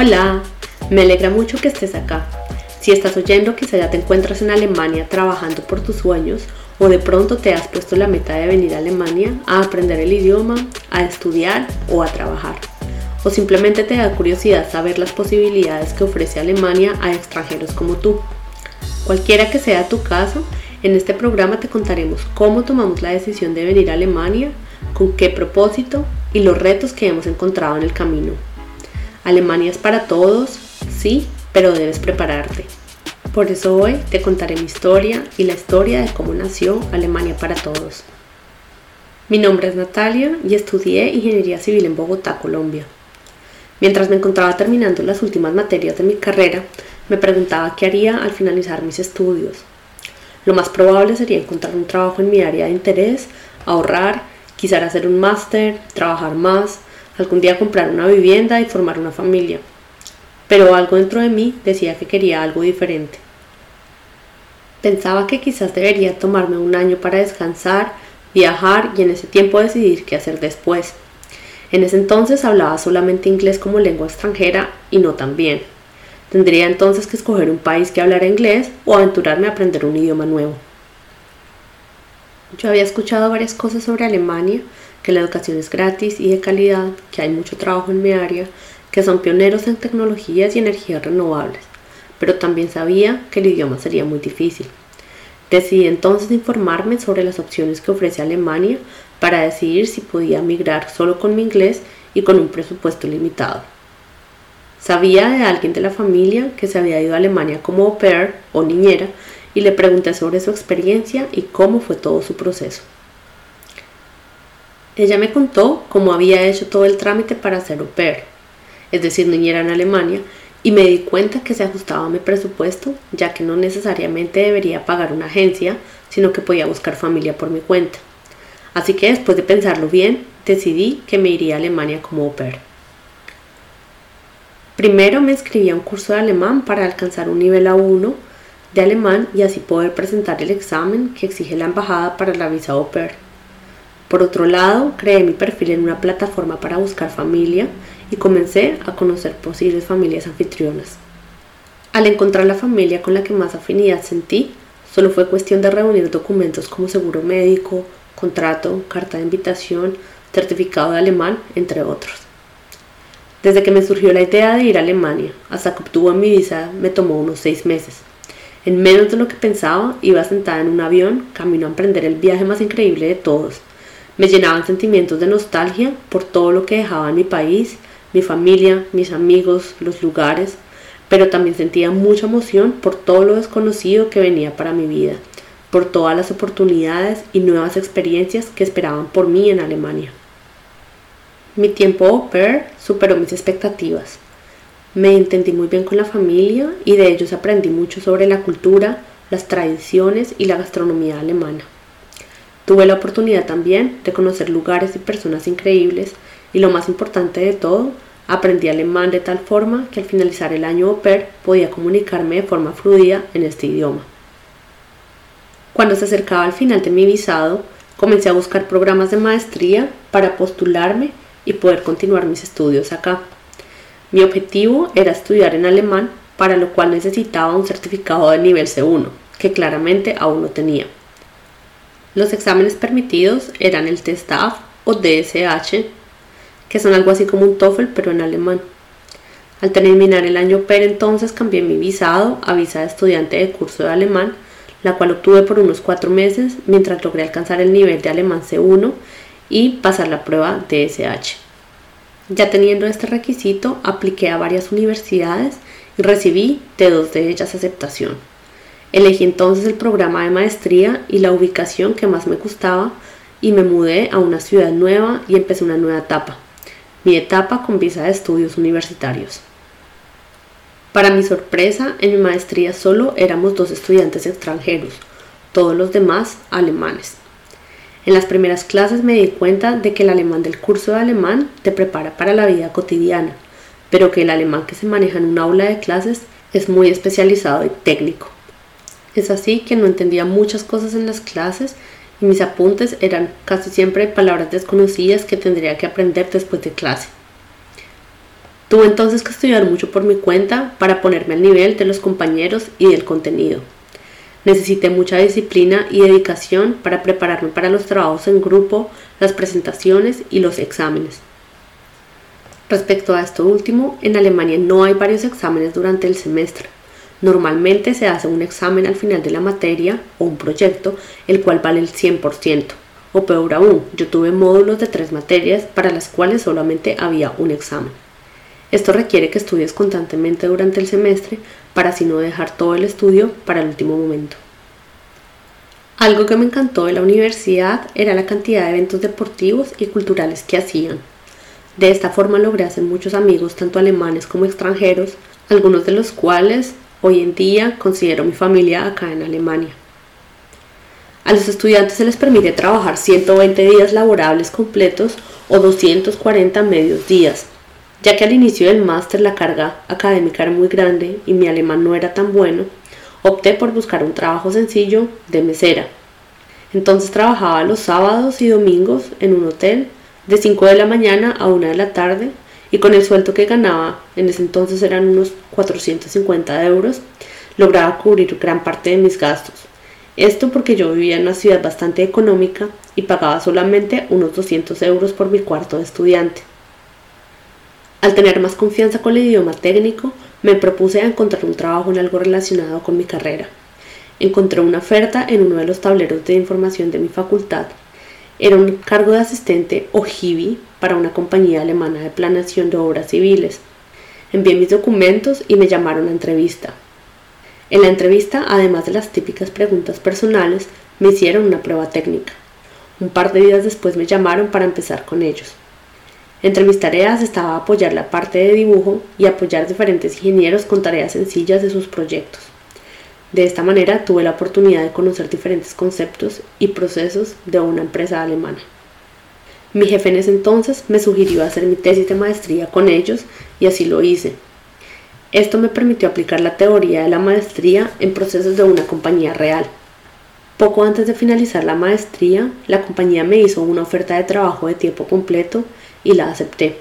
Hola, me alegra mucho que estés acá. Si estás oyendo, quizá ya te encuentras en Alemania trabajando por tus sueños o de pronto te has puesto la meta de venir a Alemania a aprender el idioma, a estudiar o a trabajar. O simplemente te da curiosidad saber las posibilidades que ofrece Alemania a extranjeros como tú. Cualquiera que sea tu caso, en este programa te contaremos cómo tomamos la decisión de venir a Alemania, con qué propósito y los retos que hemos encontrado en el camino. Alemania es para todos, sí, pero debes prepararte. Por eso hoy te contaré mi historia y la historia de cómo nació Alemania para todos. Mi nombre es Natalia y estudié Ingeniería Civil en Bogotá, Colombia. Mientras me encontraba terminando las últimas materias de mi carrera, me preguntaba qué haría al finalizar mis estudios. Lo más probable sería encontrar un trabajo en mi área de interés, ahorrar, quizá hacer un máster, trabajar más, algún día comprar una vivienda y formar una familia. Pero algo dentro de mí decía que quería algo diferente. Pensaba que quizás debería tomarme un año para descansar, viajar y en ese tiempo decidir qué hacer después. En ese entonces hablaba solamente inglés como lengua extranjera y no tan bien. Tendría entonces que escoger un país que hablara inglés o aventurarme a aprender un idioma nuevo. Yo había escuchado varias cosas sobre Alemania, que la educación es gratis y de calidad, que hay mucho trabajo en mi área, que son pioneros en tecnologías y energías renovables, pero también sabía que el idioma sería muy difícil. Decidí entonces informarme sobre las opciones que ofrece Alemania para decidir si podía migrar solo con mi inglés y con un presupuesto limitado. Sabía de alguien de la familia que se había ido a Alemania como au pair o niñera y le pregunté sobre su experiencia y cómo fue todo su proceso. Ella me contó cómo había hecho todo el trámite para ser au pair, es decir, niñera en Alemania, y me di cuenta que se ajustaba a mi presupuesto, ya que no necesariamente debería pagar una agencia, sino que podía buscar familia por mi cuenta. Así que después de pensarlo bien, decidí que me iría a Alemania como au pair. Primero me inscribí a un curso de alemán para alcanzar un nivel A1 de alemán y así poder presentar el examen que exige la embajada para la visa au pair. Por otro lado, creé mi perfil en una plataforma para buscar familia y comencé a conocer posibles familias anfitrionas. Al encontrar la familia con la que más afinidad sentí, solo fue cuestión de reunir documentos como seguro médico, contrato, carta de invitación, certificado de alemán, entre otros. Desde que me surgió la idea de ir a Alemania hasta que obtuvo mi visa me tomó unos seis meses. En menos de lo que pensaba, iba sentada en un avión camino a emprender el viaje más increíble de todos. Me llenaban sentimientos de nostalgia por todo lo que dejaba en mi país, mi familia, mis amigos, los lugares, pero también sentía mucha emoción por todo lo desconocido que venía para mi vida, por todas las oportunidades y nuevas experiencias que esperaban por mí en Alemania. Mi tiempo au pair superó mis expectativas. Me entendí muy bien con la familia y de ellos aprendí mucho sobre la cultura, las tradiciones y la gastronomía alemana. Tuve la oportunidad también de conocer lugares y personas increíbles y lo más importante de todo, aprendí alemán de tal forma que al finalizar el año au pair podía comunicarme de forma fluida en este idioma. Cuando se acercaba al final de mi visado, comencé a buscar programas de maestría para postularme y poder continuar mis estudios acá. Mi objetivo era estudiar en alemán, para lo cual necesitaba un certificado de nivel C1, que claramente aún no tenía. Los exámenes permitidos eran el TESTAF o DSH, que son algo así como un TOEFL pero en alemán. Al terminar el año PER entonces cambié mi visado a visa de estudiante de curso de alemán, la cual obtuve por unos cuatro meses mientras logré alcanzar el nivel de alemán C1 y pasar la prueba DSH. Ya teniendo este requisito, apliqué a varias universidades y recibí de dos de ellas aceptación. Elegí entonces el programa de maestría y la ubicación que más me gustaba y me mudé a una ciudad nueva y empecé una nueva etapa, mi etapa con visa de estudios universitarios. Para mi sorpresa, en mi maestría solo éramos dos estudiantes extranjeros, todos los demás alemanes. En las primeras clases me di cuenta de que el alemán del curso de alemán te prepara para la vida cotidiana, pero que el alemán que se maneja en un aula de clases es muy especializado y técnico. Es así que no entendía muchas cosas en las clases y mis apuntes eran casi siempre palabras desconocidas que tendría que aprender después de clase. Tuve entonces que estudiar mucho por mi cuenta para ponerme al nivel de los compañeros y del contenido. Necesité mucha disciplina y dedicación para prepararme para los trabajos en grupo, las presentaciones y los exámenes. Respecto a esto último, en Alemania no hay varios exámenes durante el semestre. Normalmente se hace un examen al final de la materia o un proyecto, el cual vale el 100%. O peor aún, yo tuve módulos de tres materias para las cuales solamente había un examen. Esto requiere que estudies constantemente durante el semestre para así no dejar todo el estudio para el último momento. Algo que me encantó de la universidad era la cantidad de eventos deportivos y culturales que hacían. De esta forma logré hacer muchos amigos, tanto alemanes como extranjeros, algunos de los cuales hoy en día considero mi familia acá en Alemania. A los estudiantes se les permite trabajar 120 días laborables completos o 240 medios días, ya que al inicio del máster la carga académica era muy grande y mi alemán no era tan bueno, opté por buscar un trabajo sencillo de mesera. Entonces trabajaba los sábados y domingos en un hotel de 5 de la mañana a 1 de la tarde y con el sueldo que ganaba, en ese entonces eran unos 450 euros, lograba cubrir gran parte de mis gastos. Esto porque yo vivía en una ciudad bastante económica y pagaba solamente unos 200 euros por mi cuarto de estudiante. Al tener más confianza con el idioma técnico, me propuse a encontrar un trabajo en algo relacionado con mi carrera. Encontré una oferta en uno de los tableros de información de mi facultad. Era un cargo de asistente o HIBI para una compañía alemana de planeación de obras civiles. Envié mis documentos y me llamaron a entrevista. En la entrevista, además de las típicas preguntas personales, me hicieron una prueba técnica. Un par de días después me llamaron para empezar con ellos. Entre mis tareas estaba apoyar la parte de dibujo y apoyar diferentes ingenieros con tareas sencillas de sus proyectos. De esta manera tuve la oportunidad de conocer diferentes conceptos y procesos de una empresa alemana. Mi jefe en ese entonces me sugirió hacer mi tesis de maestría con ellos y así lo hice. Esto me permitió aplicar la teoría de la maestría en procesos de una compañía real. Poco antes de finalizar la maestría, la compañía me hizo una oferta de trabajo de tiempo completo y la acepté.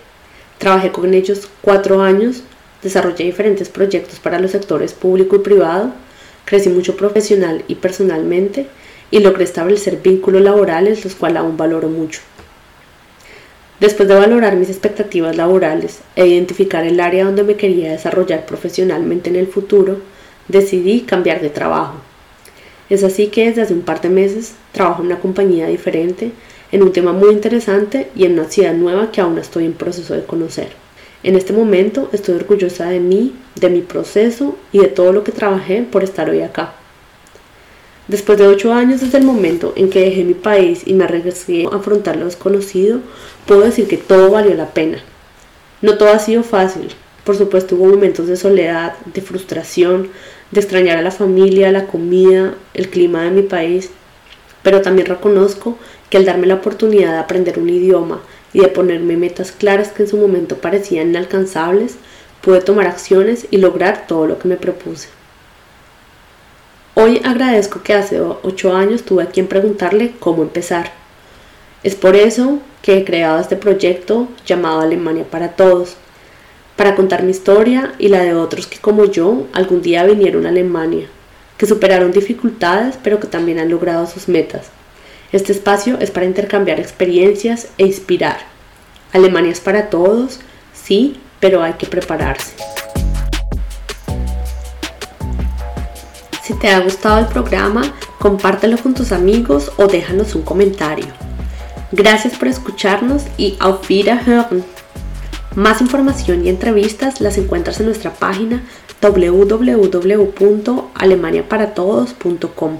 Trabajé con ellos cuatro años, desarrollé diferentes proyectos para los sectores público y privado, crecí mucho profesional y personalmente y logré establecer vínculos laborales los cuales aún valoro mucho. Después de valorar mis expectativas laborales e identificar el área donde me quería desarrollar profesionalmente en el futuro, decidí cambiar de trabajo. Es así que desde hace un par de meses trabajo en una compañía diferente en un tema muy interesante y en una ciudad nueva que aún estoy en proceso de conocer. En este momento estoy orgullosa de mí, de mi proceso y de todo lo que trabajé por estar hoy acá. Después de ocho años desde el momento en que dejé mi país y me regresé a afrontar lo desconocido, puedo decir que todo valió la pena. No todo ha sido fácil. Por supuesto hubo momentos de soledad, de frustración, de extrañar a la familia, la comida, el clima de mi país, pero también reconozco que al darme la oportunidad de aprender un idioma y de ponerme metas claras que en su momento parecían inalcanzables, pude tomar acciones y lograr todo lo que me propuse. Hoy agradezco que hace ocho años tuve a quien preguntarle cómo empezar. Es por eso que he creado este proyecto llamado Alemania para Todos, para contar mi historia y la de otros que como yo algún día vinieron a Alemania, que superaron dificultades pero que también han logrado sus metas este espacio es para intercambiar experiencias e inspirar. Alemania es para todos, sí, pero hay que prepararse. Si te ha gustado el programa, compártelo con tus amigos o déjanos un comentario. Gracias por escucharnos y auf Wiederhören. Más información y entrevistas las encuentras en nuestra página www.alemaniaparatodos.com.